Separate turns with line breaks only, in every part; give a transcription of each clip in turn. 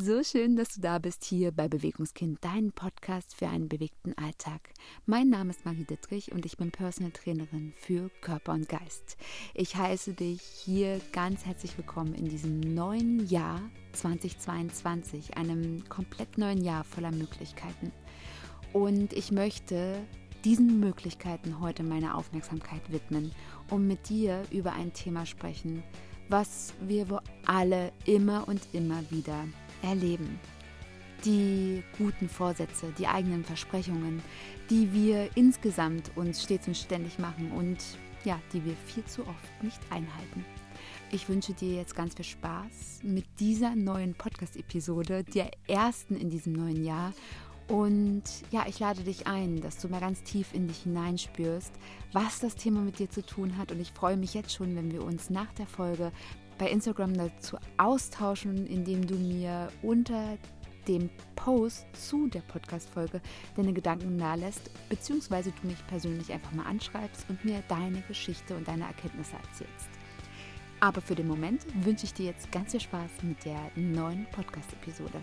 so schön, dass du da bist hier bei Bewegungskind, dein Podcast für einen bewegten Alltag. Mein Name ist Marie Dittrich und ich bin Personal Trainerin für Körper und Geist. Ich heiße dich hier ganz herzlich willkommen in diesem neuen Jahr 2022, einem komplett neuen Jahr voller Möglichkeiten. Und ich möchte diesen Möglichkeiten heute meine Aufmerksamkeit widmen, um mit dir über ein Thema sprechen, was wir alle immer und immer wieder erleben. Die guten Vorsätze, die eigenen Versprechungen, die wir insgesamt uns stets und ständig machen und ja, die wir viel zu oft nicht einhalten. Ich wünsche dir jetzt ganz viel Spaß mit dieser neuen Podcast-Episode, der ersten in diesem neuen Jahr und ja, ich lade dich ein, dass du mal ganz tief in dich hineinspürst, was das Thema mit dir zu tun hat. Und ich freue mich jetzt schon, wenn wir uns nach der Folge bei Instagram dazu austauschen, indem du mir unter dem Post zu der Podcast-Folge deine Gedanken nahelässt, beziehungsweise du mich persönlich einfach mal anschreibst und mir deine Geschichte und deine Erkenntnisse erzählst. Aber für den Moment wünsche ich dir jetzt ganz viel Spaß mit der neuen Podcast-Episode.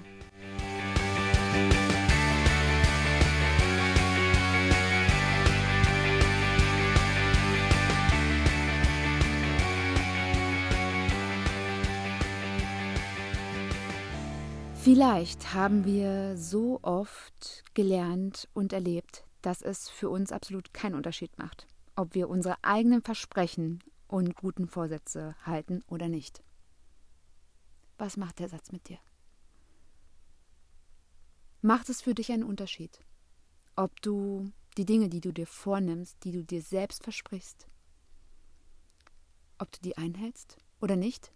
Vielleicht haben wir so oft gelernt und erlebt, dass es für uns absolut keinen Unterschied macht, ob wir unsere eigenen Versprechen und guten Vorsätze halten oder nicht. Was macht der Satz mit dir? Macht es für dich einen Unterschied, ob du die Dinge, die du dir vornimmst, die du dir selbst versprichst, ob du die einhältst oder nicht?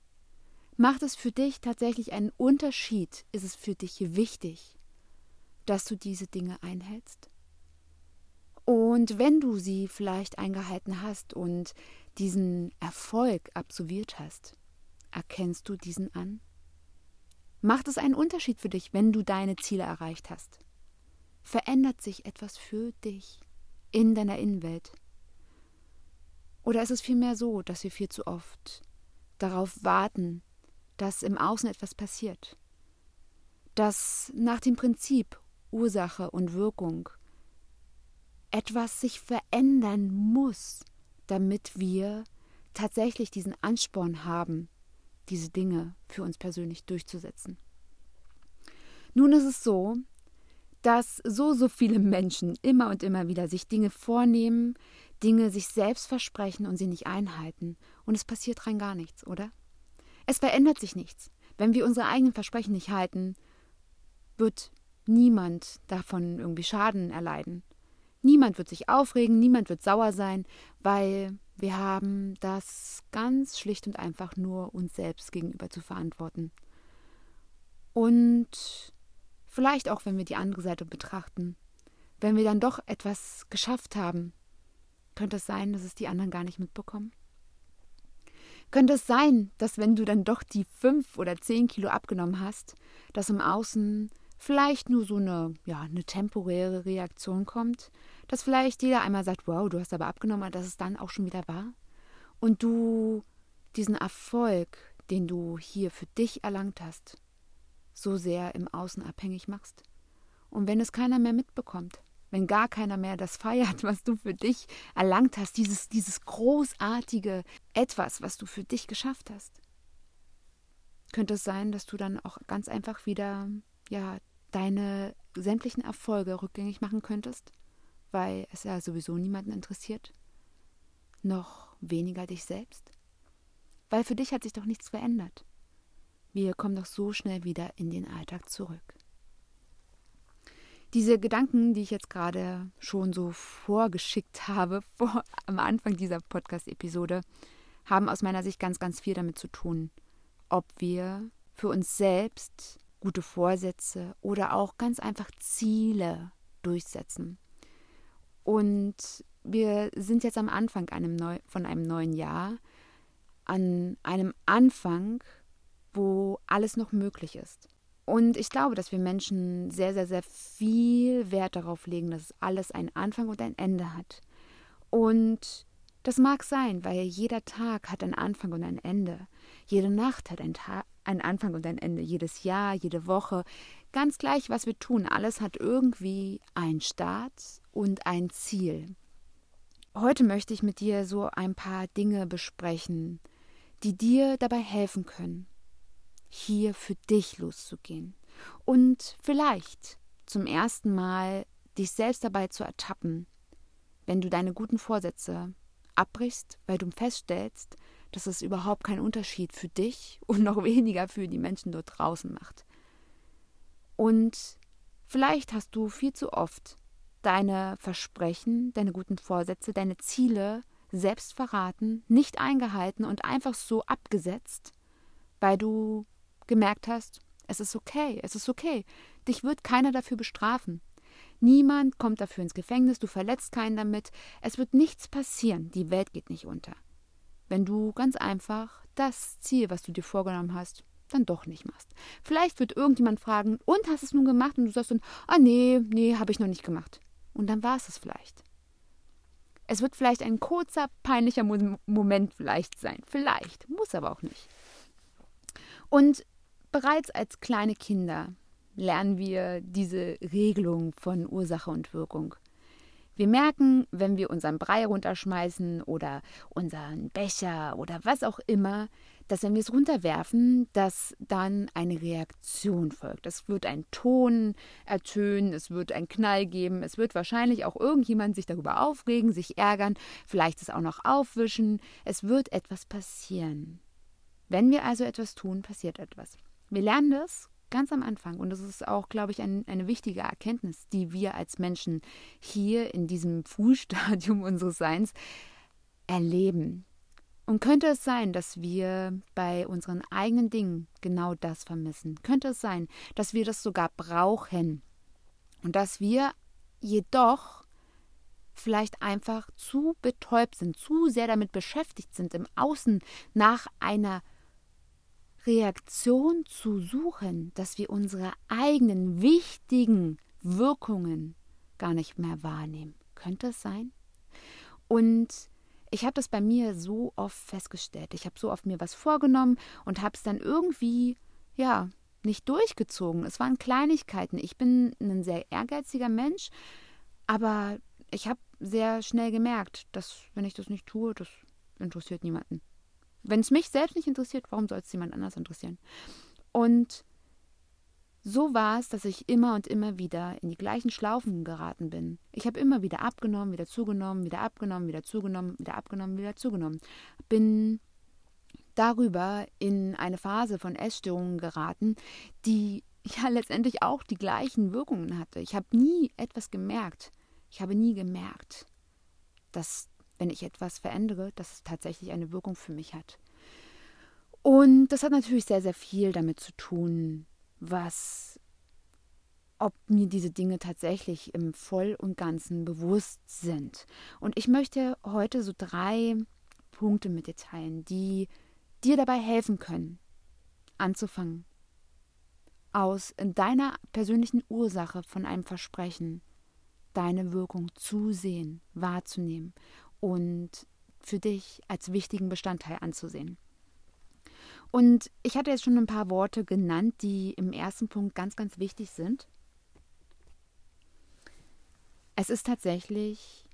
Macht es für dich tatsächlich einen Unterschied? Ist es für dich wichtig, dass du diese Dinge einhältst? Und wenn du sie vielleicht eingehalten hast und diesen Erfolg absolviert hast, erkennst du diesen an? Macht es einen Unterschied für dich, wenn du deine Ziele erreicht hast? Verändert sich etwas für dich in deiner Innenwelt? Oder ist es vielmehr so, dass wir viel zu oft darauf warten, dass im Außen etwas passiert, dass nach dem Prinzip Ursache und Wirkung etwas sich verändern muss, damit wir tatsächlich diesen Ansporn haben, diese Dinge für uns persönlich durchzusetzen. Nun ist es so, dass so, so viele Menschen immer und immer wieder sich Dinge vornehmen, Dinge sich selbst versprechen und sie nicht einhalten. Und es passiert rein gar nichts, oder? Es verändert sich nichts. Wenn wir unsere eigenen Versprechen nicht halten, wird niemand davon irgendwie Schaden erleiden. Niemand wird sich aufregen, niemand wird sauer sein, weil wir haben das ganz schlicht und einfach nur uns selbst gegenüber zu verantworten. Und vielleicht auch, wenn wir die andere Seite betrachten, wenn wir dann doch etwas geschafft haben, könnte es sein, dass es die anderen gar nicht mitbekommen? Könnte es sein, dass wenn du dann doch die fünf oder zehn Kilo abgenommen hast, dass im Außen vielleicht nur so eine, ja, eine temporäre Reaktion kommt, dass vielleicht jeder einmal sagt, wow, du hast aber abgenommen, und dass es dann auch schon wieder war und du diesen Erfolg, den du hier für dich erlangt hast, so sehr im Außen abhängig machst. Und wenn es keiner mehr mitbekommt, wenn gar keiner mehr das feiert, was du für dich erlangt hast, dieses, dieses großartige Etwas, was du für dich geschafft hast. Könnte es sein, dass du dann auch ganz einfach wieder, ja, deine sämtlichen Erfolge rückgängig machen könntest, weil es ja sowieso niemanden interessiert? Noch weniger dich selbst? Weil für dich hat sich doch nichts verändert. Wir kommen doch so schnell wieder in den Alltag zurück. Diese Gedanken, die ich jetzt gerade schon so vorgeschickt habe, vor, am Anfang dieser Podcast-Episode, haben aus meiner Sicht ganz, ganz viel damit zu tun, ob wir für uns selbst gute Vorsätze oder auch ganz einfach Ziele durchsetzen. Und wir sind jetzt am Anfang einem neu, von einem neuen Jahr, an einem Anfang, wo alles noch möglich ist. Und ich glaube, dass wir Menschen sehr, sehr, sehr viel Wert darauf legen, dass alles einen Anfang und ein Ende hat. Und das mag sein, weil jeder Tag hat einen Anfang und ein Ende. Jede Nacht hat ein, einen Anfang und ein Ende. Jedes Jahr, jede Woche, ganz gleich, was wir tun. Alles hat irgendwie einen Start und ein Ziel. Heute möchte ich mit dir so ein paar Dinge besprechen, die dir dabei helfen können, hier für dich loszugehen und vielleicht zum ersten Mal dich selbst dabei zu ertappen, wenn du deine guten Vorsätze abbrichst, weil du feststellst, dass es überhaupt keinen Unterschied für dich und noch weniger für die Menschen dort draußen macht. Und vielleicht hast du viel zu oft deine Versprechen, deine guten Vorsätze, deine Ziele selbst verraten, nicht eingehalten und einfach so abgesetzt, weil du gemerkt hast, es ist okay, es ist okay. Dich wird keiner dafür bestrafen. Niemand kommt dafür ins Gefängnis, du verletzt keinen damit, es wird nichts passieren, die Welt geht nicht unter. Wenn du ganz einfach das Ziel, was du dir vorgenommen hast, dann doch nicht machst. Vielleicht wird irgendjemand fragen, und hast es nun gemacht? Und du sagst dann, ah nee, nee, habe ich noch nicht gemacht. Und dann war es es vielleicht. Es wird vielleicht ein kurzer, peinlicher Moment vielleicht sein. Vielleicht, muss aber auch nicht. Und bereits als kleine Kinder lernen wir diese Regelung von Ursache und Wirkung. Wir merken, wenn wir unseren Brei runterschmeißen oder unseren Becher oder was auch immer, dass wenn wir es runterwerfen, dass dann eine Reaktion folgt. Es wird ein Ton ertönen, es wird einen Knall geben, es wird wahrscheinlich auch irgendjemand sich darüber aufregen, sich ärgern, vielleicht es auch noch aufwischen. Es wird etwas passieren. Wenn wir also etwas tun, passiert etwas. Wir lernen das ganz am Anfang und das ist auch, glaube ich, ein, eine wichtige Erkenntnis, die wir als Menschen hier in diesem Frühstadium unseres Seins erleben. Und könnte es sein, dass wir bei unseren eigenen Dingen genau das vermissen? Könnte es sein, dass wir das sogar brauchen und dass wir jedoch vielleicht einfach zu betäubt sind, zu sehr damit beschäftigt sind, im Außen nach einer Reaktion zu suchen, dass wir unsere eigenen wichtigen Wirkungen gar nicht mehr wahrnehmen. Könnte es sein? Und ich habe das bei mir so oft festgestellt. Ich habe so oft mir was vorgenommen und habe es dann irgendwie, ja, nicht durchgezogen. Es waren Kleinigkeiten. Ich bin ein sehr ehrgeiziger Mensch, aber ich habe sehr schnell gemerkt, dass wenn ich das nicht tue, das interessiert niemanden. Wenn es mich selbst nicht interessiert, warum soll es jemand anders interessieren? Und so war es, dass ich immer und immer wieder in die gleichen Schlaufen geraten bin. Ich habe immer wieder abgenommen, wieder zugenommen, wieder abgenommen, wieder zugenommen, wieder abgenommen, wieder zugenommen. Bin darüber in eine Phase von Essstörungen geraten, die ja letztendlich auch die gleichen Wirkungen hatte. Ich habe nie etwas gemerkt. Ich habe nie gemerkt, dass wenn ich etwas verändere, dass es tatsächlich eine Wirkung für mich hat. Und das hat natürlich sehr, sehr viel damit zu tun, was, ob mir diese Dinge tatsächlich im Voll und Ganzen bewusst sind. Und ich möchte heute so drei Punkte mit dir teilen, die dir dabei helfen können, anzufangen, aus deiner persönlichen Ursache von einem Versprechen deine Wirkung zu sehen, wahrzunehmen und für dich als wichtigen Bestandteil anzusehen. Und ich hatte jetzt schon ein paar Worte genannt, die im ersten Punkt ganz, ganz wichtig sind. Es ist tatsächlich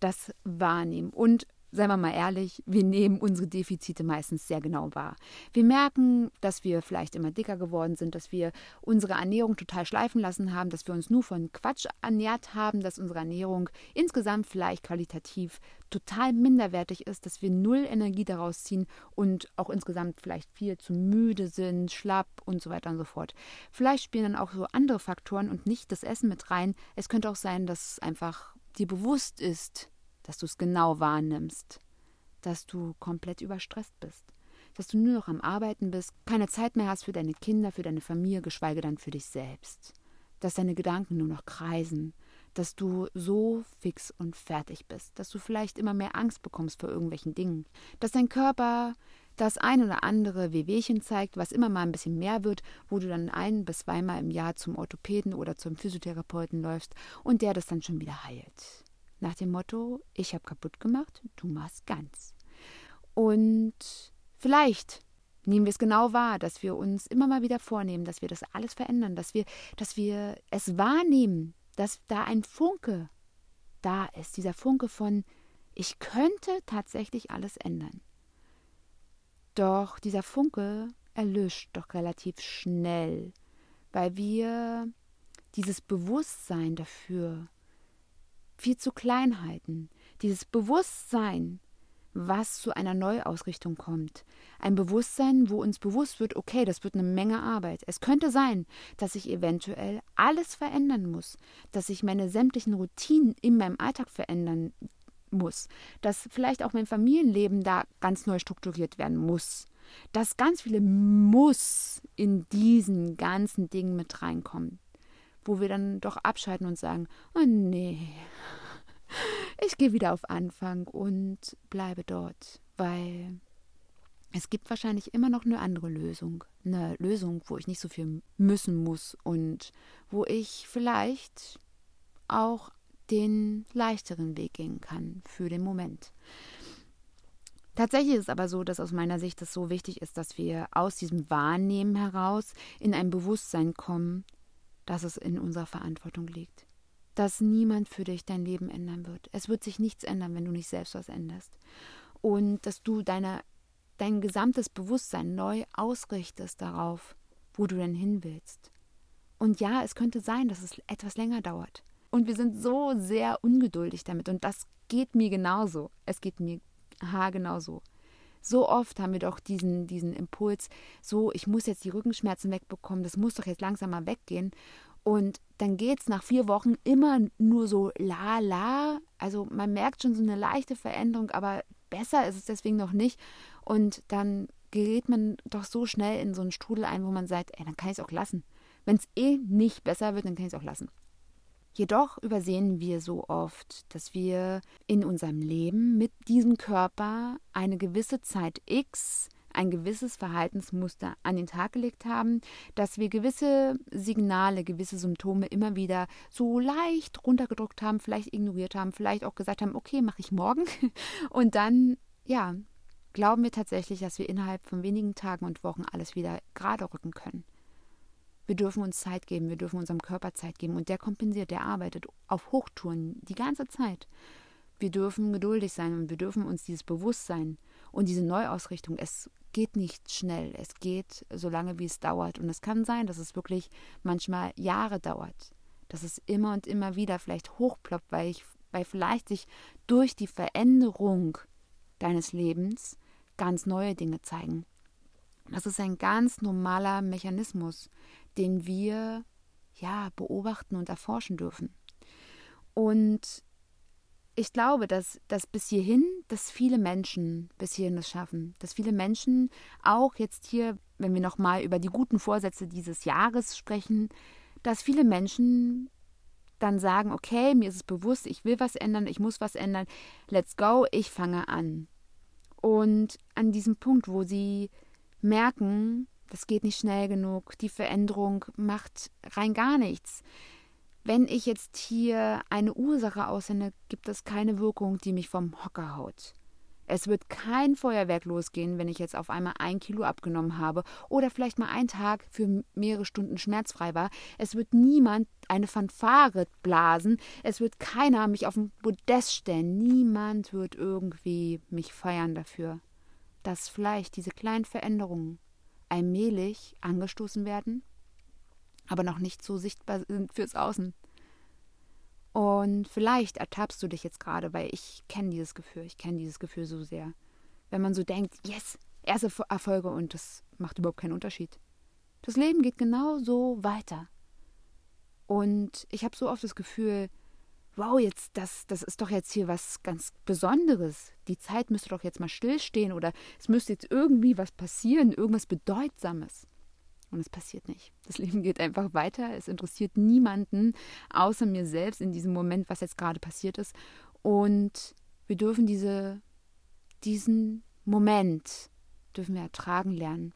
das Wahrnehmen. Und seien wir mal ehrlich, wir nehmen unsere Defizite meistens sehr genau wahr. Wir merken, dass wir vielleicht immer dicker geworden sind, dass wir unsere Ernährung total schleifen lassen haben, dass wir uns nur von Quatsch ernährt haben, dass unsere Ernährung insgesamt vielleicht qualitativ total minderwertig ist, dass wir null Energie daraus ziehen und auch insgesamt vielleicht viel zu müde sind, schlapp und so weiter und so fort. Vielleicht spielen dann auch so andere Faktoren und nicht das Essen mit rein. Es könnte auch sein, dass einfach dir bewusst ist, dass du es genau wahrnimmst, dass du komplett überstresst bist, dass du nur noch am Arbeiten bist, keine Zeit mehr hast für deine Kinder, für deine Familie, geschweige dann für dich selbst, dass deine Gedanken nur noch kreisen, dass du so fix und fertig bist, dass du vielleicht immer mehr Angst bekommst vor irgendwelchen Dingen, dass dein Körper das ein oder andere Wehwehchen zeigt, was immer mal ein bisschen mehr wird, wo du dann ein bis zweimal im Jahr zum Orthopäden oder zum Physiotherapeuten läufst und der das dann schon wieder heilt. Nach dem Motto, ich habe kaputt gemacht, du machst ganz. Und vielleicht nehmen wir es genau wahr, dass wir uns immer mal wieder vornehmen, dass wir das alles verändern, dass wir, dass wir es wahrnehmen, dass da ein Funke da ist, dieser Funke von, ich könnte tatsächlich alles ändern. Doch dieser Funke erlischt doch relativ schnell, weil wir dieses Bewusstsein dafür viel zu klein halten. Dieses Bewusstsein, was zu einer Neuausrichtung kommt. Ein Bewusstsein, wo uns bewusst wird, okay, das wird eine Menge Arbeit. Es könnte sein, dass ich eventuell alles verändern muss, dass ich meine sämtlichen Routinen in meinem Alltag verändern muss, dass vielleicht auch mein Familienleben da ganz neu strukturiert werden muss, dass ganz viele Muss in diesen ganzen Dingen mit reinkommen, wo wir dann doch abschalten und sagen, oh nee, ich gehe wieder auf Anfang und bleibe dort, weil es gibt wahrscheinlich immer noch eine andere Lösung. Eine Lösung, wo ich nicht so viel müssen muss und wo ich vielleicht auch den leichteren Weg gehen kann für den Moment. Tatsächlich ist es aber so, dass aus meiner Sicht es so wichtig ist, dass wir aus diesem Wahrnehmen heraus in ein Bewusstsein kommen, dass es in unserer Verantwortung liegt dass niemand für dich dein Leben ändern wird. Es wird sich nichts ändern, wenn du nicht selbst was änderst. Und dass du deine, dein gesamtes Bewusstsein neu ausrichtest darauf, wo du denn hin willst. Und ja, es könnte sein, dass es etwas länger dauert. Und wir sind so sehr ungeduldig damit. Und das geht mir genauso. Es geht mir ha genauso. So oft haben wir doch diesen, diesen Impuls, so, ich muss jetzt die Rückenschmerzen wegbekommen, das muss doch jetzt langsam mal weggehen. Und dann geht es nach vier Wochen immer nur so la la. Also man merkt schon so eine leichte Veränderung, aber besser ist es deswegen noch nicht. Und dann gerät man doch so schnell in so einen Strudel ein, wo man sagt, ey, dann kann ich es auch lassen. Wenn es eh nicht besser wird, dann kann ich es auch lassen. Jedoch übersehen wir so oft, dass wir in unserem Leben mit diesem Körper eine gewisse Zeit X ein gewisses Verhaltensmuster an den Tag gelegt haben, dass wir gewisse Signale, gewisse Symptome immer wieder so leicht runtergedruckt haben, vielleicht ignoriert haben, vielleicht auch gesagt haben, okay, mache ich morgen. Und dann, ja, glauben wir tatsächlich, dass wir innerhalb von wenigen Tagen und Wochen alles wieder gerade rücken können. Wir dürfen uns Zeit geben, wir dürfen unserem Körper Zeit geben und der kompensiert, der arbeitet auf Hochtouren die ganze Zeit. Wir dürfen geduldig sein und wir dürfen uns dieses Bewusstsein und diese Neuausrichtung, es geht nicht schnell. Es geht so lange, wie es dauert. Und es kann sein, dass es wirklich manchmal Jahre dauert. Dass es immer und immer wieder vielleicht hochploppt, weil, ich, weil vielleicht sich durch die Veränderung deines Lebens ganz neue Dinge zeigen. Das ist ein ganz normaler Mechanismus, den wir ja beobachten und erforschen dürfen. Und ich glaube, dass, dass bis hierhin, dass viele Menschen bis hierhin es schaffen. Dass viele Menschen auch jetzt hier, wenn wir nochmal über die guten Vorsätze dieses Jahres sprechen, dass viele Menschen dann sagen, okay, mir ist es bewusst, ich will was ändern, ich muss was ändern, let's go, ich fange an. Und an diesem Punkt, wo sie merken, das geht nicht schnell genug, die Veränderung macht rein gar nichts wenn ich jetzt hier eine Ursache aussende, gibt es keine Wirkung, die mich vom Hocker haut. Es wird kein Feuerwerk losgehen, wenn ich jetzt auf einmal ein Kilo abgenommen habe oder vielleicht mal einen Tag für mehrere Stunden schmerzfrei war. Es wird niemand eine Fanfare blasen. Es wird keiner mich auf ein Podest stellen. Niemand wird irgendwie mich feiern dafür, dass vielleicht diese kleinen Veränderungen allmählich angestoßen werden aber noch nicht so sichtbar sind fürs Außen. Und vielleicht ertappst du dich jetzt gerade, weil ich kenne dieses Gefühl, ich kenne dieses Gefühl so sehr. Wenn man so denkt, yes, erste Erfolge und das macht überhaupt keinen Unterschied. Das Leben geht genau so weiter. Und ich habe so oft das Gefühl, wow, jetzt, das, das ist doch jetzt hier was ganz Besonderes. Die Zeit müsste doch jetzt mal stillstehen oder es müsste jetzt irgendwie was passieren, irgendwas Bedeutsames. Und es passiert nicht. Das Leben geht einfach weiter. Es interessiert niemanden außer mir selbst in diesem Moment, was jetzt gerade passiert ist. Und wir dürfen diese, diesen Moment dürfen wir ertragen lernen.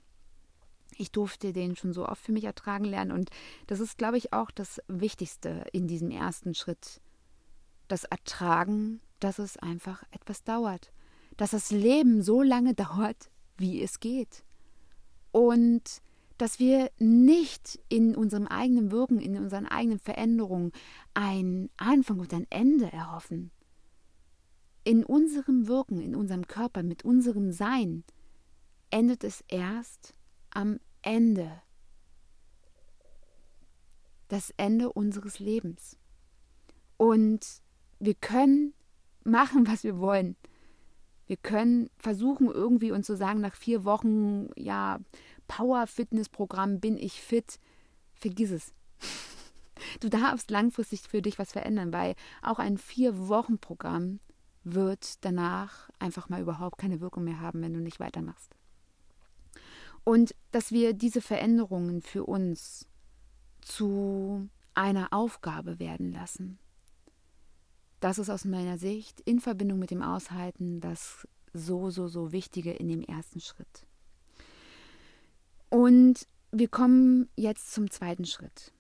Ich durfte den schon so oft für mich ertragen lernen. Und das ist, glaube ich, auch das Wichtigste in diesem ersten Schritt. Das Ertragen, dass es einfach etwas dauert. Dass das Leben so lange dauert, wie es geht. und dass wir nicht in unserem eigenen Wirken, in unseren eigenen Veränderungen einen Anfang und ein Ende erhoffen. In unserem Wirken, in unserem Körper, mit unserem Sein endet es erst am Ende. Das Ende unseres Lebens. Und wir können machen, was wir wollen. Wir können versuchen, irgendwie uns zu sagen, nach vier Wochen, ja, Power-Fitness-Programm bin ich fit. Vergiss es. Du darfst langfristig für dich was verändern, weil auch ein Vier-Wochen-Programm wird danach einfach mal überhaupt keine Wirkung mehr haben, wenn du nicht weitermachst. Und dass wir diese Veränderungen für uns zu einer Aufgabe werden lassen. Das ist aus meiner Sicht in Verbindung mit dem Aushalten das so, so, so Wichtige in dem ersten Schritt. Und wir kommen jetzt zum zweiten Schritt,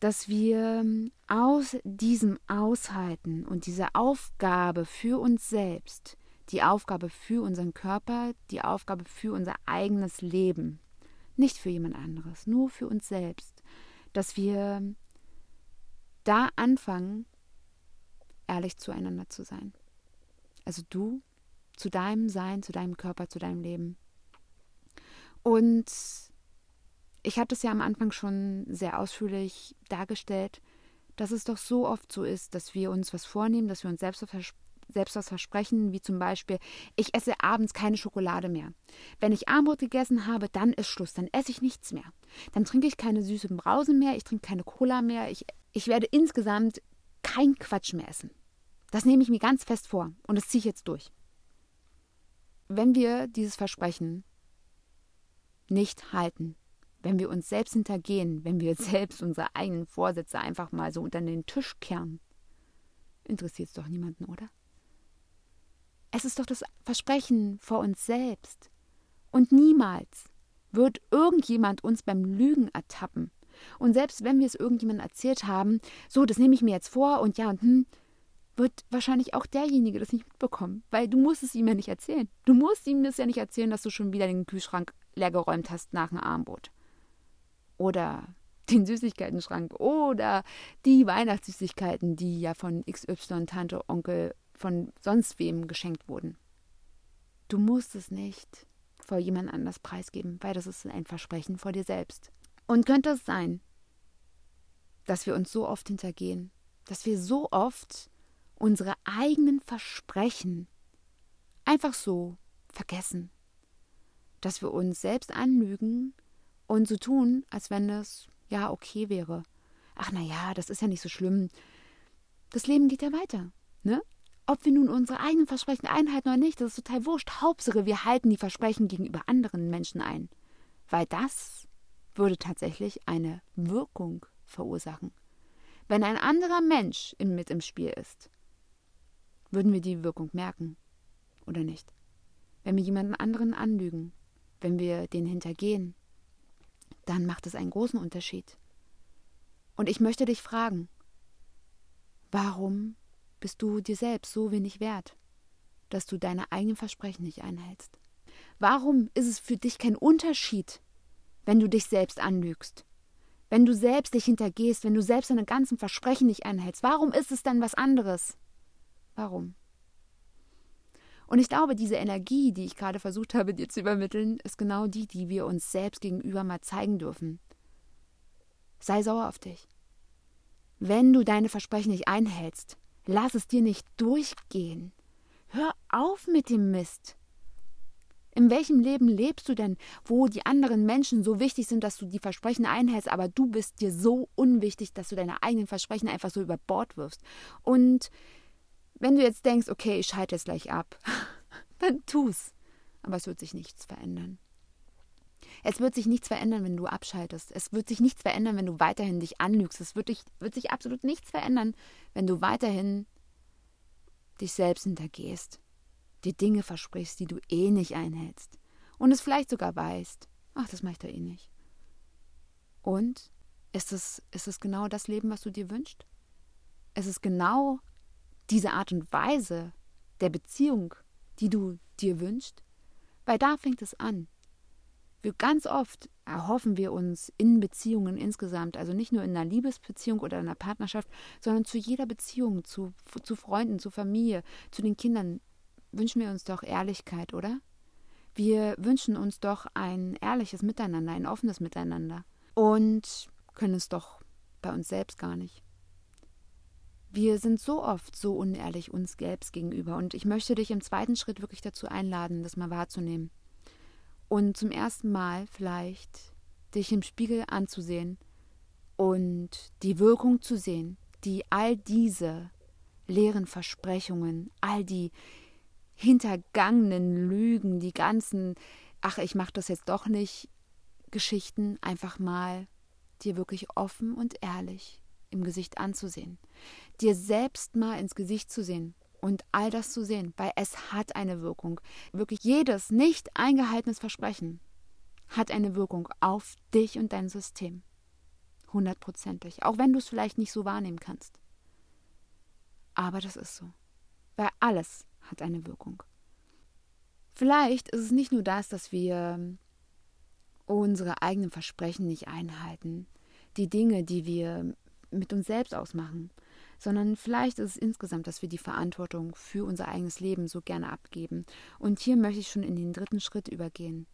dass wir aus diesem Aushalten und dieser Aufgabe für uns selbst, die Aufgabe für unseren Körper, die Aufgabe für unser eigenes Leben, nicht für jemand anderes, nur für uns selbst, dass wir da anfangen, ehrlich zueinander zu sein. Also du zu deinem Sein, zu deinem Körper, zu deinem Leben. Und ich hatte es ja am Anfang schon sehr ausführlich dargestellt, dass es doch so oft so ist, dass wir uns was vornehmen, dass wir uns selbst, selbst was versprechen, wie zum Beispiel, ich esse abends keine Schokolade mehr. Wenn ich Armbrot gegessen habe, dann ist Schluss, dann esse ich nichts mehr. Dann trinke ich keine süßen Brausen mehr, ich trinke keine Cola mehr, ich, ich werde insgesamt kein Quatsch mehr essen. Das nehme ich mir ganz fest vor und das ziehe ich jetzt durch. Wenn wir dieses Versprechen nicht halten, wenn wir uns selbst hintergehen, wenn wir selbst unsere eigenen Vorsätze einfach mal so unter den Tisch kehren, interessiert es doch niemanden, oder? Es ist doch das Versprechen vor uns selbst. Und niemals wird irgendjemand uns beim Lügen ertappen. Und selbst wenn wir es irgendjemandem erzählt haben, so, das nehme ich mir jetzt vor und ja und hm, wird wahrscheinlich auch derjenige das nicht mitbekommen, weil du musst es ihm ja nicht erzählen. Du musst ihm das ja nicht erzählen, dass du schon wieder den Kühlschrank leergeräumt hast nach einem Armbrot. Oder den Süßigkeiten-Schrank oder die Weihnachtssüßigkeiten, die ja von XY, Tante, Onkel, von sonst wem geschenkt wurden. Du musst es nicht vor jemand anders preisgeben, weil das ist ein Versprechen vor dir selbst. Und könnte es sein, dass wir uns so oft hintergehen, dass wir so oft unsere eigenen Versprechen einfach so vergessen, dass wir uns selbst anlügen und so tun, als wenn es ja okay wäre. Ach na ja, das ist ja nicht so schlimm. Das Leben geht ja weiter, ne? Ob wir nun unsere eigenen Versprechen einhalten oder nicht, das ist total wurscht. Hauptsache, wir halten die Versprechen gegenüber anderen Menschen ein. Weil das würde tatsächlich eine Wirkung verursachen. Wenn ein anderer Mensch mit im Spiel ist, würden wir die Wirkung merken oder nicht? Wenn wir jemanden anderen anlügen, wenn wir den hintergehen, dann macht es einen großen Unterschied. Und ich möchte dich fragen, warum bist du dir selbst so wenig wert, dass du deine eigenen Versprechen nicht einhältst? Warum ist es für dich kein Unterschied, wenn du dich selbst anlügst? Wenn du selbst dich hintergehst, wenn du selbst deine ganzen Versprechen nicht einhältst, warum ist es dann was anderes? Warum? Und ich glaube, diese Energie, die ich gerade versucht habe, dir zu übermitteln, ist genau die, die wir uns selbst gegenüber mal zeigen dürfen. Sei sauer auf dich. Wenn du deine Versprechen nicht einhältst, lass es dir nicht durchgehen. Hör auf mit dem Mist. In welchem Leben lebst du denn, wo die anderen Menschen so wichtig sind, dass du die Versprechen einhältst, aber du bist dir so unwichtig, dass du deine eigenen Versprechen einfach so über Bord wirfst? Und wenn du jetzt denkst, okay, ich schalte jetzt gleich ab, dann tu's. Aber es wird sich nichts verändern. Es wird sich nichts verändern, wenn du abschaltest. Es wird sich nichts verändern, wenn du weiterhin dich anlügst. Es wird, dich, wird sich absolut nichts verändern, wenn du weiterhin dich selbst hintergehst, dir Dinge versprichst, die du eh nicht einhältst und es vielleicht sogar weißt. Ach, das mache ich da eh nicht. Und ist es, ist es genau das Leben, was du dir wünschst? Es ist genau diese Art und Weise der Beziehung, die du dir wünschst? Weil da fängt es an. Wir ganz oft erhoffen wir uns in Beziehungen insgesamt, also nicht nur in einer Liebesbeziehung oder einer Partnerschaft, sondern zu jeder Beziehung, zu, zu Freunden, zu Familie, zu den Kindern, wünschen wir uns doch Ehrlichkeit, oder? Wir wünschen uns doch ein ehrliches Miteinander, ein offenes Miteinander. Und können es doch bei uns selbst gar nicht. Wir sind so oft so unehrlich uns selbst gegenüber. Und ich möchte dich im zweiten Schritt wirklich dazu einladen, das mal wahrzunehmen. Und zum ersten Mal vielleicht dich im Spiegel anzusehen und die Wirkung zu sehen, die all diese leeren Versprechungen, all die hintergangenen Lügen, die ganzen, ach, ich mache das jetzt doch nicht, Geschichten einfach mal dir wirklich offen und ehrlich im Gesicht anzusehen, dir selbst mal ins Gesicht zu sehen und all das zu sehen, weil es hat eine Wirkung. Wirklich jedes nicht eingehaltenes Versprechen hat eine Wirkung auf dich und dein System. Hundertprozentig. Auch wenn du es vielleicht nicht so wahrnehmen kannst. Aber das ist so. Weil alles hat eine Wirkung. Vielleicht ist es nicht nur das, dass wir unsere eigenen Versprechen nicht einhalten, die Dinge, die wir mit uns selbst ausmachen, sondern vielleicht ist es insgesamt, dass wir die Verantwortung für unser eigenes Leben so gerne abgeben. Und hier möchte ich schon in den dritten Schritt übergehen,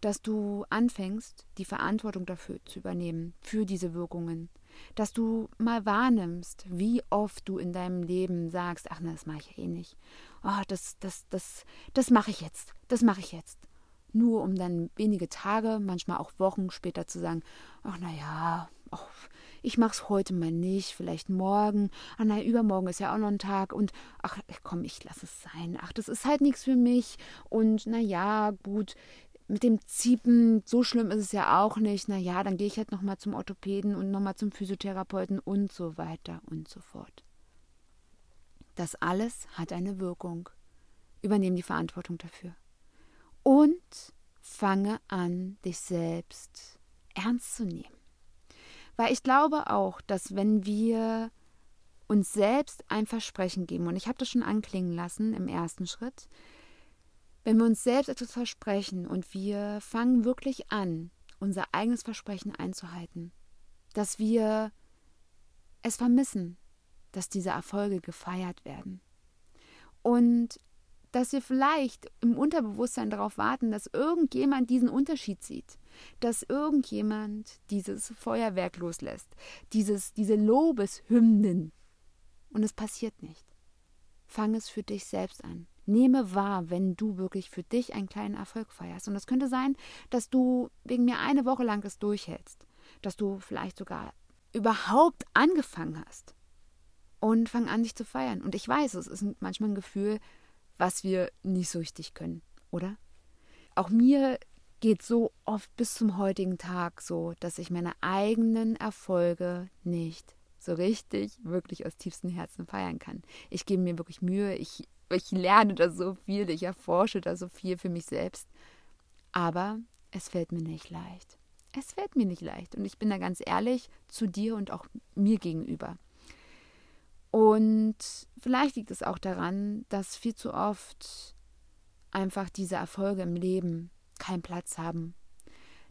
dass du anfängst, die Verantwortung dafür zu übernehmen, für diese Wirkungen, dass du mal wahrnimmst, wie oft du in deinem Leben sagst, ach, na, das mache ich eh nicht. Oh, das, das, das, das mache ich jetzt, das mache ich jetzt. Nur um dann wenige Tage, manchmal auch Wochen später zu sagen, ach na ja, ach, ich mach's heute mal nicht, vielleicht morgen. Ach nein, übermorgen ist ja auch noch ein Tag und ach komm, ich lass es sein. Ach, das ist halt nichts für mich und na ja, gut, mit dem Ziepen, so schlimm ist es ja auch nicht. Na ja, dann gehe ich halt noch mal zum Orthopäden und noch mal zum Physiotherapeuten und so weiter und so fort. Das alles hat eine Wirkung. Übernehmen die Verantwortung dafür. Und fange an, dich selbst ernst zu nehmen. Weil ich glaube auch, dass wenn wir uns selbst ein Versprechen geben, und ich habe das schon anklingen lassen im ersten Schritt, wenn wir uns selbst etwas versprechen und wir fangen wirklich an, unser eigenes Versprechen einzuhalten, dass wir es vermissen, dass diese Erfolge gefeiert werden. Und dass wir vielleicht im Unterbewusstsein darauf warten, dass irgendjemand diesen Unterschied sieht, dass irgendjemand dieses Feuerwerk loslässt, dieses, diese Lobeshymnen. Und es passiert nicht. Fang es für dich selbst an. Nehme wahr, wenn du wirklich für dich einen kleinen Erfolg feierst. Und es könnte sein, dass du wegen mir eine Woche lang es durchhältst, dass du vielleicht sogar überhaupt angefangen hast. Und fang an, dich zu feiern. Und ich weiß, es ist manchmal ein Gefühl, was wir nicht so richtig können, oder? Auch mir geht so oft bis zum heutigen Tag so, dass ich meine eigenen Erfolge nicht so richtig, wirklich aus tiefstem Herzen feiern kann. Ich gebe mir wirklich Mühe, ich, ich lerne da so viel, ich erforsche da so viel für mich selbst. Aber es fällt mir nicht leicht. Es fällt mir nicht leicht. Und ich bin da ganz ehrlich zu dir und auch mir gegenüber. Und vielleicht liegt es auch daran, dass viel zu oft einfach diese Erfolge im Leben keinen Platz haben.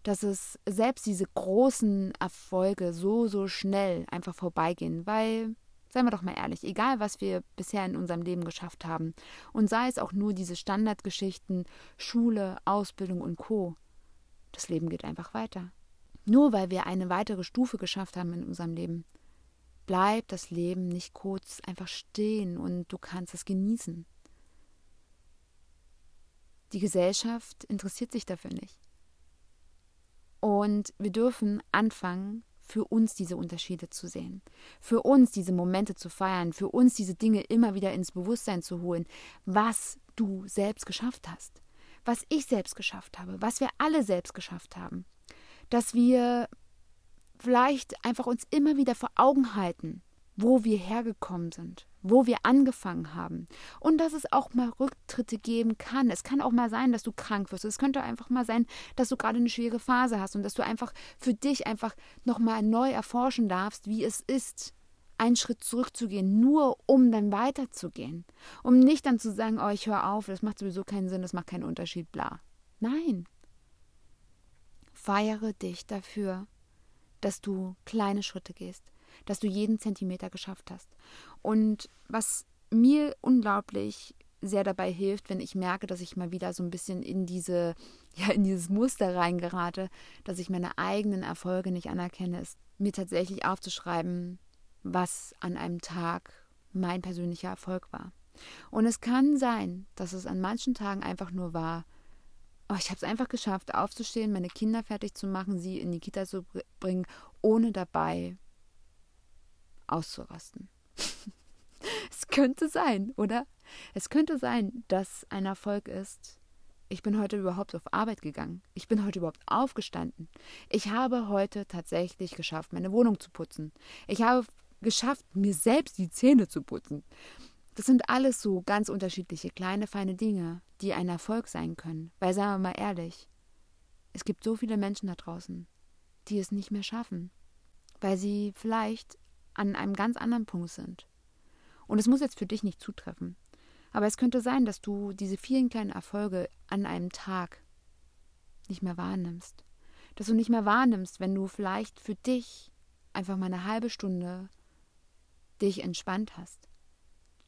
Dass es selbst diese großen Erfolge so, so schnell einfach vorbeigehen, weil, seien wir doch mal ehrlich, egal was wir bisher in unserem Leben geschafft haben, und sei es auch nur diese Standardgeschichten, Schule, Ausbildung und Co., das Leben geht einfach weiter. Nur weil wir eine weitere Stufe geschafft haben in unserem Leben, bleibt das Leben nicht kurz einfach stehen und du kannst es genießen. Die Gesellschaft interessiert sich dafür nicht. Und wir dürfen anfangen, für uns diese Unterschiede zu sehen, für uns diese Momente zu feiern, für uns diese Dinge immer wieder ins Bewusstsein zu holen, was du selbst geschafft hast, was ich selbst geschafft habe, was wir alle selbst geschafft haben, dass wir vielleicht einfach uns immer wieder vor Augen halten, wo wir hergekommen sind, wo wir angefangen haben und dass es auch mal Rücktritte geben kann. Es kann auch mal sein, dass du krank wirst. Es könnte einfach mal sein, dass du gerade eine schwere Phase hast und dass du einfach für dich einfach nochmal neu erforschen darfst, wie es ist, einen Schritt zurückzugehen, nur um dann weiterzugehen. Um nicht dann zu sagen, oh, ich höre auf, das macht sowieso keinen Sinn, das macht keinen Unterschied, bla. Nein. feiere dich dafür, dass du kleine Schritte gehst, dass du jeden Zentimeter geschafft hast. Und was mir unglaublich sehr dabei hilft, wenn ich merke, dass ich mal wieder so ein bisschen in diese, ja, in dieses Muster reingerate, dass ich meine eigenen Erfolge nicht anerkenne, ist mir tatsächlich aufzuschreiben, was an einem Tag mein persönlicher Erfolg war. Und es kann sein, dass es an manchen Tagen einfach nur war, oh, ich habe es einfach geschafft, aufzustehen, meine Kinder fertig zu machen, sie in die Kita zu bringen, ohne dabei auszurasten. es könnte sein, oder? Es könnte sein, dass ein Erfolg ist, ich bin heute überhaupt auf Arbeit gegangen. Ich bin heute überhaupt aufgestanden. Ich habe heute tatsächlich geschafft, meine Wohnung zu putzen. Ich habe geschafft, mir selbst die Zähne zu putzen. Das sind alles so ganz unterschiedliche kleine, feine Dinge, die ein Erfolg sein können. Weil, sagen wir mal ehrlich, es gibt so viele Menschen da draußen, die es nicht mehr schaffen, weil sie vielleicht an einem ganz anderen Punkt sind. Und es muss jetzt für dich nicht zutreffen. Aber es könnte sein, dass du diese vielen kleinen Erfolge an einem Tag nicht mehr wahrnimmst. Dass du nicht mehr wahrnimmst, wenn du vielleicht für dich einfach mal eine halbe Stunde dich entspannt hast.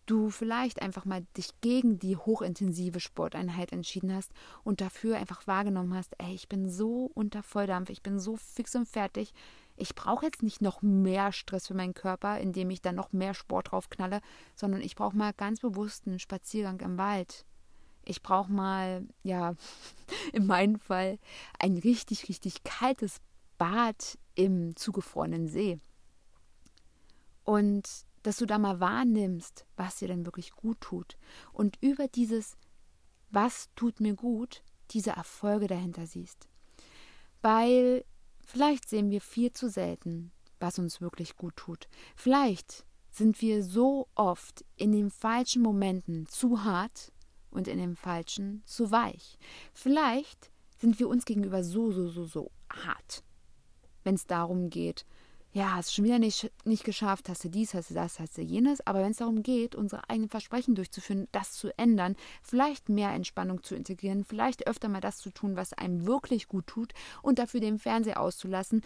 Du vielleicht einfach mal dich gegen die hochintensive Sporteinheit entschieden hast und dafür einfach wahrgenommen hast, ey, ich bin so unter Volldampf, ich bin so fix und fertig, ich brauche jetzt nicht noch mehr Stress für meinen Körper, indem ich dann noch mehr Sport drauf knalle, sondern ich brauche mal ganz bewusst einen Spaziergang im Wald. Ich brauche mal, ja, in meinem Fall ein richtig, richtig kaltes Bad im zugefrorenen See. Und dass du da mal wahrnimmst, was dir denn wirklich gut tut. Und über dieses, was tut mir gut, diese Erfolge dahinter siehst. Weil Vielleicht sehen wir viel zu selten, was uns wirklich gut tut. Vielleicht sind wir so oft in den falschen Momenten zu hart und in den falschen zu weich. Vielleicht sind wir uns gegenüber so, so, so, so hart, wenn es darum geht, ja, hast schon wieder nicht, nicht geschafft, hast du dies, hast du das, hast du jenes. Aber wenn es darum geht, unsere eigenen Versprechen durchzuführen, das zu ändern, vielleicht mehr Entspannung zu integrieren, vielleicht öfter mal das zu tun, was einem wirklich gut tut und dafür den Fernseher auszulassen,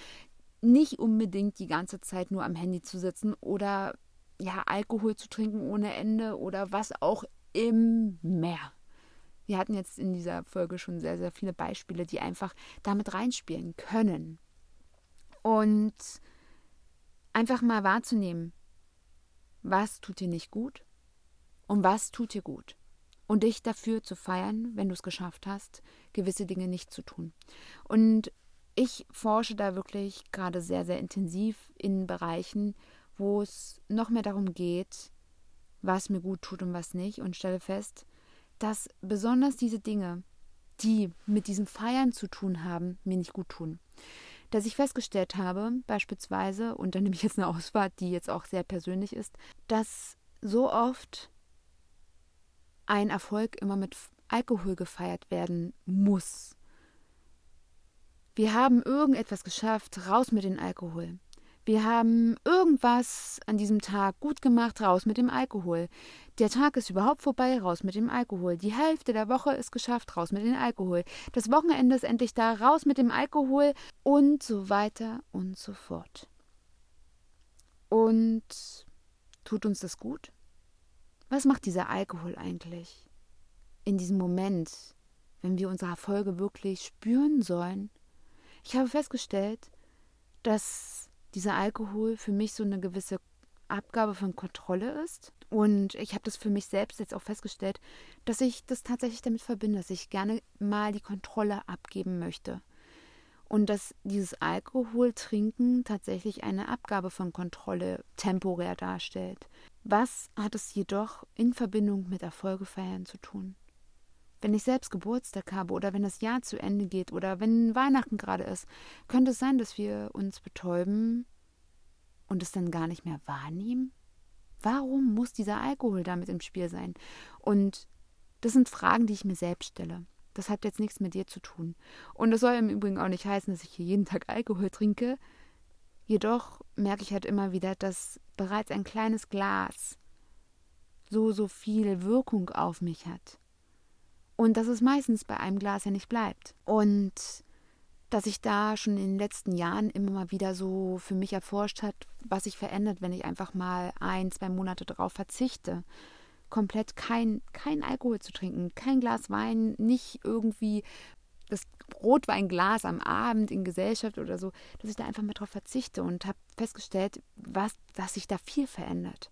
nicht unbedingt die ganze Zeit nur am Handy zu sitzen oder ja, Alkohol zu trinken ohne Ende oder was auch immer. Wir hatten jetzt in dieser Folge schon sehr, sehr viele Beispiele, die einfach damit reinspielen können. Und einfach mal wahrzunehmen, was tut dir nicht gut und was tut dir gut. Und dich dafür zu feiern, wenn du es geschafft hast, gewisse Dinge nicht zu tun. Und ich forsche da wirklich gerade sehr, sehr intensiv in Bereichen, wo es noch mehr darum geht, was mir gut tut und was nicht, und stelle fest, dass besonders diese Dinge, die mit diesem Feiern zu tun haben, mir nicht gut tun dass ich festgestellt habe, beispielsweise, und dann nehme ich jetzt eine Ausfahrt, die jetzt auch sehr persönlich ist, dass so oft ein Erfolg immer mit Alkohol gefeiert werden muss. Wir haben irgendetwas geschafft, raus mit dem Alkohol. Wir haben irgendwas an diesem Tag gut gemacht, raus mit dem Alkohol. Der Tag ist überhaupt vorbei, raus mit dem Alkohol. Die Hälfte der Woche ist geschafft, raus mit dem Alkohol. Das Wochenende ist endlich da, raus mit dem Alkohol und so weiter und so fort. Und tut uns das gut? Was macht dieser Alkohol eigentlich in diesem Moment, wenn wir unsere Erfolge wirklich spüren sollen? Ich habe festgestellt, dass dieser Alkohol für mich so eine gewisse Abgabe von Kontrolle ist. Und ich habe das für mich selbst jetzt auch festgestellt, dass ich das tatsächlich damit verbinde, dass ich gerne mal die Kontrolle abgeben möchte. Und dass dieses Alkoholtrinken tatsächlich eine Abgabe von Kontrolle temporär darstellt. Was hat es jedoch in Verbindung mit Erfolge feiern zu tun? Wenn ich selbst Geburtstag habe oder wenn das Jahr zu Ende geht oder wenn Weihnachten gerade ist, könnte es sein, dass wir uns betäuben und es dann gar nicht mehr wahrnehmen? Warum muss dieser Alkohol damit im Spiel sein? Und das sind Fragen, die ich mir selbst stelle. Das hat jetzt nichts mit dir zu tun. Und das soll im Übrigen auch nicht heißen, dass ich hier jeden Tag Alkohol trinke. Jedoch merke ich halt immer wieder, dass bereits ein kleines Glas so, so viel Wirkung auf mich hat. Und dass es meistens bei einem Glas ja nicht bleibt. Und dass sich da schon in den letzten Jahren immer mal wieder so für mich erforscht hat, was sich verändert, wenn ich einfach mal ein, zwei Monate darauf verzichte, komplett kein, kein Alkohol zu trinken, kein Glas Wein, nicht irgendwie das Rotweinglas am Abend in Gesellschaft oder so, dass ich da einfach mal drauf verzichte und habe festgestellt, was, dass sich da viel verändert.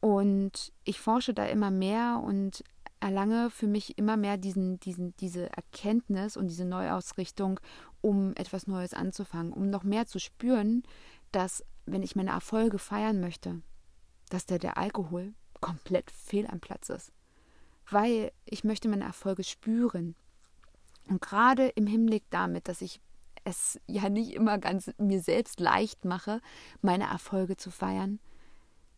Und ich forsche da immer mehr und erlange für mich immer mehr diesen, diesen, diese Erkenntnis und diese Neuausrichtung, um etwas Neues anzufangen, um noch mehr zu spüren, dass, wenn ich meine Erfolge feiern möchte, dass der, der Alkohol komplett fehl am Platz ist. Weil ich möchte meine Erfolge spüren. Und gerade im Hinblick damit, dass ich es ja nicht immer ganz mir selbst leicht mache, meine Erfolge zu feiern,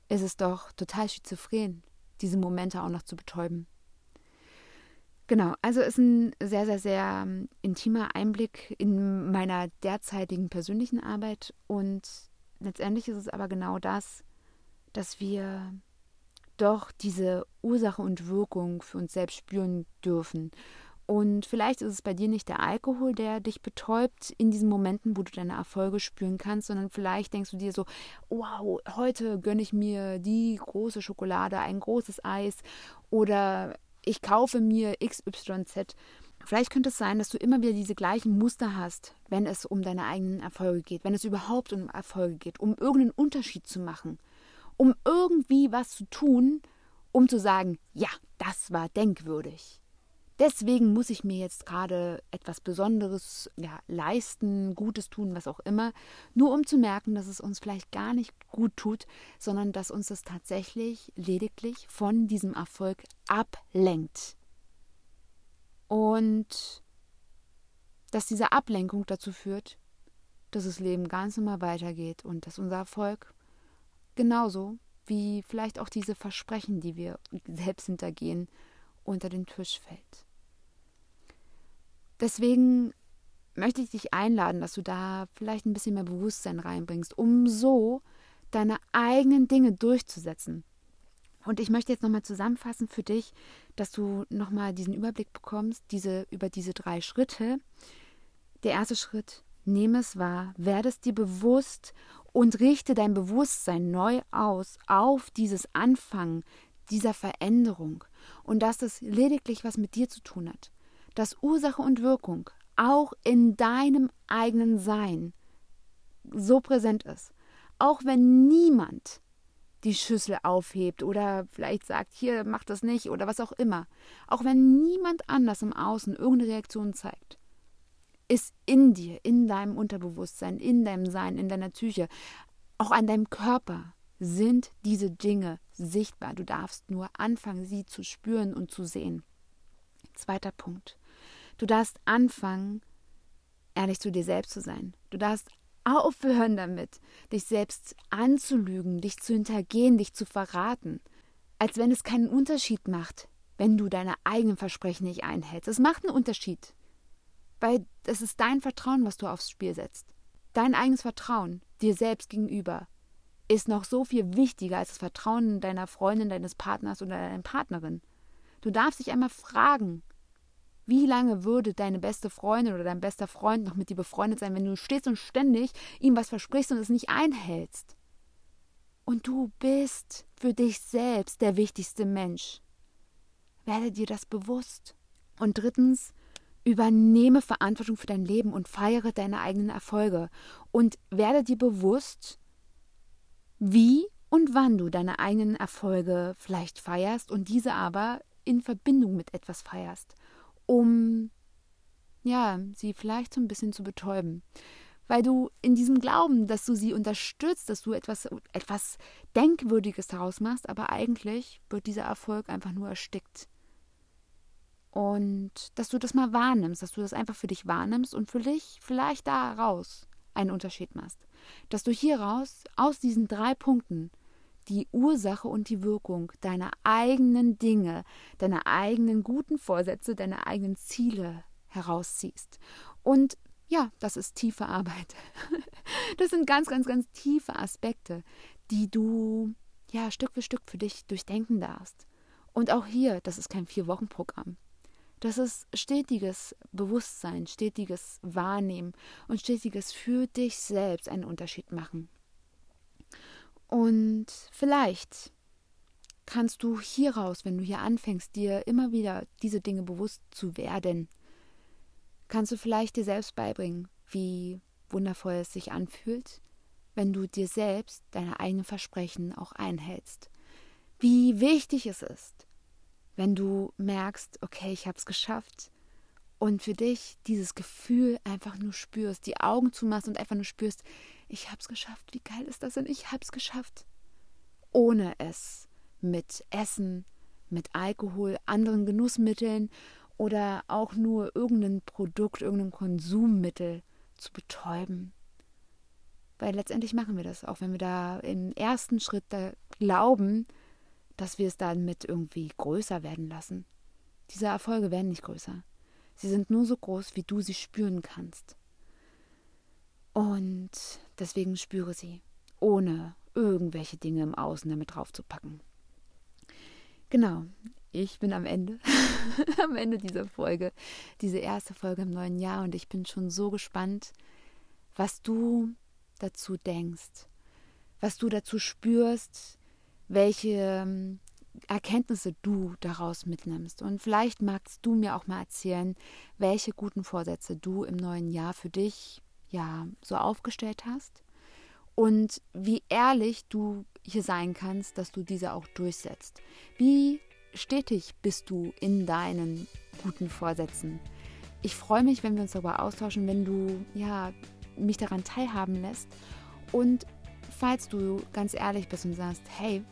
ist es doch total schizophren, diese Momente auch noch zu betäuben. Genau, also ist ein sehr, sehr, sehr ähm, intimer Einblick in meiner derzeitigen persönlichen Arbeit und letztendlich ist es aber genau das, dass wir doch diese Ursache und Wirkung für uns selbst spüren dürfen. Und vielleicht ist es bei dir nicht der Alkohol, der dich betäubt in diesen Momenten, wo du deine Erfolge spüren kannst, sondern vielleicht denkst du dir so, wow, heute gönne ich mir die große Schokolade, ein großes Eis oder ich kaufe mir XYZ. Vielleicht könnte es sein, dass du immer wieder diese gleichen Muster hast, wenn es um deine eigenen Erfolge geht, wenn es überhaupt um Erfolge geht, um irgendeinen Unterschied zu machen, um irgendwie was zu tun, um zu sagen, ja, das war denkwürdig. Deswegen muss ich mir jetzt gerade etwas Besonderes ja, leisten, Gutes tun, was auch immer, nur um zu merken, dass es uns vielleicht gar nicht gut tut, sondern dass uns das tatsächlich lediglich von diesem Erfolg ablenkt. Und dass diese Ablenkung dazu führt, dass das Leben ganz normal weitergeht und dass unser Erfolg genauso wie vielleicht auch diese Versprechen, die wir selbst hintergehen, unter den Tisch fällt. Deswegen möchte ich dich einladen, dass du da vielleicht ein bisschen mehr Bewusstsein reinbringst, um so deine eigenen Dinge durchzusetzen. Und ich möchte jetzt nochmal zusammenfassen für dich, dass du nochmal diesen Überblick bekommst, diese, über diese drei Schritte. Der erste Schritt, nehme es wahr, werde es dir bewusst und richte dein Bewusstsein neu aus auf dieses Anfangen dieser Veränderung und dass es lediglich was mit dir zu tun hat dass Ursache und Wirkung auch in deinem eigenen Sein so präsent ist. Auch wenn niemand die Schüssel aufhebt oder vielleicht sagt, hier, mach das nicht oder was auch immer. Auch wenn niemand anders im Außen irgendeine Reaktion zeigt, ist in dir, in deinem Unterbewusstsein, in deinem Sein, in deiner Psyche, auch an deinem Körper sind diese Dinge sichtbar. Du darfst nur anfangen, sie zu spüren und zu sehen. Zweiter Punkt. Du darfst anfangen, ehrlich zu dir selbst zu sein. Du darfst aufhören damit, dich selbst anzulügen, dich zu hintergehen, dich zu verraten. Als wenn es keinen Unterschied macht, wenn du deine eigenen Versprechen nicht einhältst. Es macht einen Unterschied. Weil es ist dein Vertrauen, was du aufs Spiel setzt. Dein eigenes Vertrauen dir selbst gegenüber ist noch so viel wichtiger als das Vertrauen deiner Freundin, deines Partners oder deiner Partnerin. Du darfst dich einmal fragen, wie lange würde deine beste Freundin oder dein bester Freund noch mit dir befreundet sein, wenn du stehst und ständig ihm was versprichst und es nicht einhältst? Und du bist für dich selbst der wichtigste Mensch. Werde dir das bewusst. Und drittens, übernehme Verantwortung für dein Leben und feiere deine eigenen Erfolge. Und werde dir bewusst, wie und wann du deine eigenen Erfolge vielleicht feierst und diese aber in Verbindung mit etwas feierst um ja, sie vielleicht so ein bisschen zu betäuben. Weil du in diesem Glauben, dass du sie unterstützt, dass du etwas, etwas Denkwürdiges daraus machst, aber eigentlich wird dieser Erfolg einfach nur erstickt. Und dass du das mal wahrnimmst, dass du das einfach für dich wahrnimmst und für dich vielleicht daraus einen Unterschied machst. Dass du hieraus, aus diesen drei Punkten, die Ursache und die Wirkung deiner eigenen Dinge, deiner eigenen guten Vorsätze, deiner eigenen Ziele herausziehst. Und ja, das ist tiefe Arbeit. Das sind ganz, ganz, ganz tiefe Aspekte, die du ja Stück für Stück für dich durchdenken darfst. Und auch hier, das ist kein Vier-Wochen-Programm. Das ist stetiges Bewusstsein, stetiges Wahrnehmen und stetiges für dich selbst einen Unterschied machen. Und vielleicht kannst du hieraus, wenn du hier anfängst, dir immer wieder diese Dinge bewusst zu werden, kannst du vielleicht dir selbst beibringen, wie wundervoll es sich anfühlt, wenn du dir selbst deine eigenen Versprechen auch einhältst. Wie wichtig es ist, wenn du merkst, okay, ich habe es geschafft und für dich dieses Gefühl einfach nur spürst, die Augen zumachst und einfach nur spürst, ich habe es geschafft, wie geil ist das denn? Ich habe es geschafft. Ohne es mit Essen, mit Alkohol, anderen Genussmitteln oder auch nur irgendein Produkt, irgendein Konsummittel zu betäuben. Weil letztendlich machen wir das, auch wenn wir da im ersten Schritt da glauben, dass wir es damit irgendwie größer werden lassen. Diese Erfolge werden nicht größer. Sie sind nur so groß, wie du sie spüren kannst. Und deswegen spüre sie, ohne irgendwelche Dinge im Außen damit draufzupacken. Genau, ich bin am Ende, am Ende dieser Folge, diese erste Folge im neuen Jahr und ich bin schon so gespannt, was du dazu denkst, was du dazu spürst, welche ähm, Erkenntnisse du daraus mitnimmst. Und vielleicht magst du mir auch mal erzählen, welche guten Vorsätze du im neuen Jahr für dich ja so aufgestellt hast und wie ehrlich du hier sein kannst, dass du diese auch durchsetzt. Wie stetig bist du in deinen guten Vorsätzen? Ich freue mich, wenn wir uns darüber austauschen, wenn du ja mich daran teilhaben lässt und falls du ganz ehrlich bist und sagst, hey,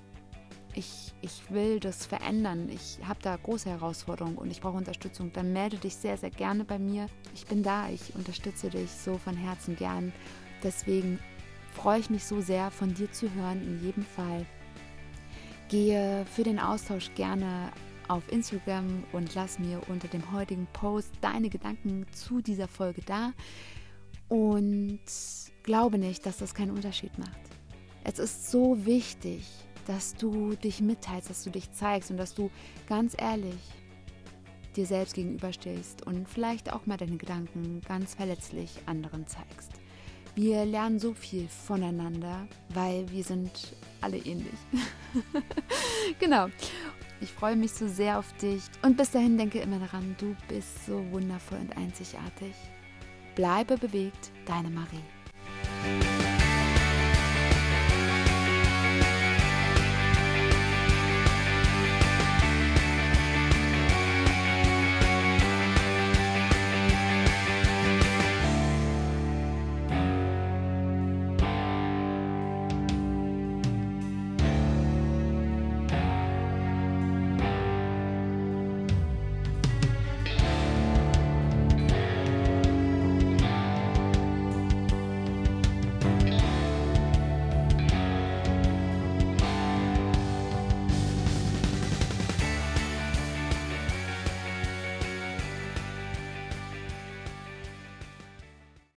ich, ich will das verändern, ich habe da große Herausforderungen und ich brauche Unterstützung, dann melde dich sehr, sehr gerne bei mir. Ich bin da, ich unterstütze dich so von Herzen gern. Deswegen freue ich mich so sehr, von dir zu hören, in jedem Fall. Gehe für den Austausch gerne auf Instagram und lass mir unter dem heutigen Post deine Gedanken zu dieser Folge da. Und glaube nicht, dass das keinen Unterschied macht. Es ist so wichtig, dass du dich mitteilst, dass du dich zeigst und dass du ganz ehrlich dir selbst gegenüberstehst und vielleicht auch mal deine Gedanken ganz verletzlich anderen zeigst. Wir lernen so viel voneinander, weil wir sind alle ähnlich. genau. Ich freue mich so sehr auf dich und bis dahin denke immer daran, du bist so wundervoll und einzigartig. Bleibe bewegt, deine Marie.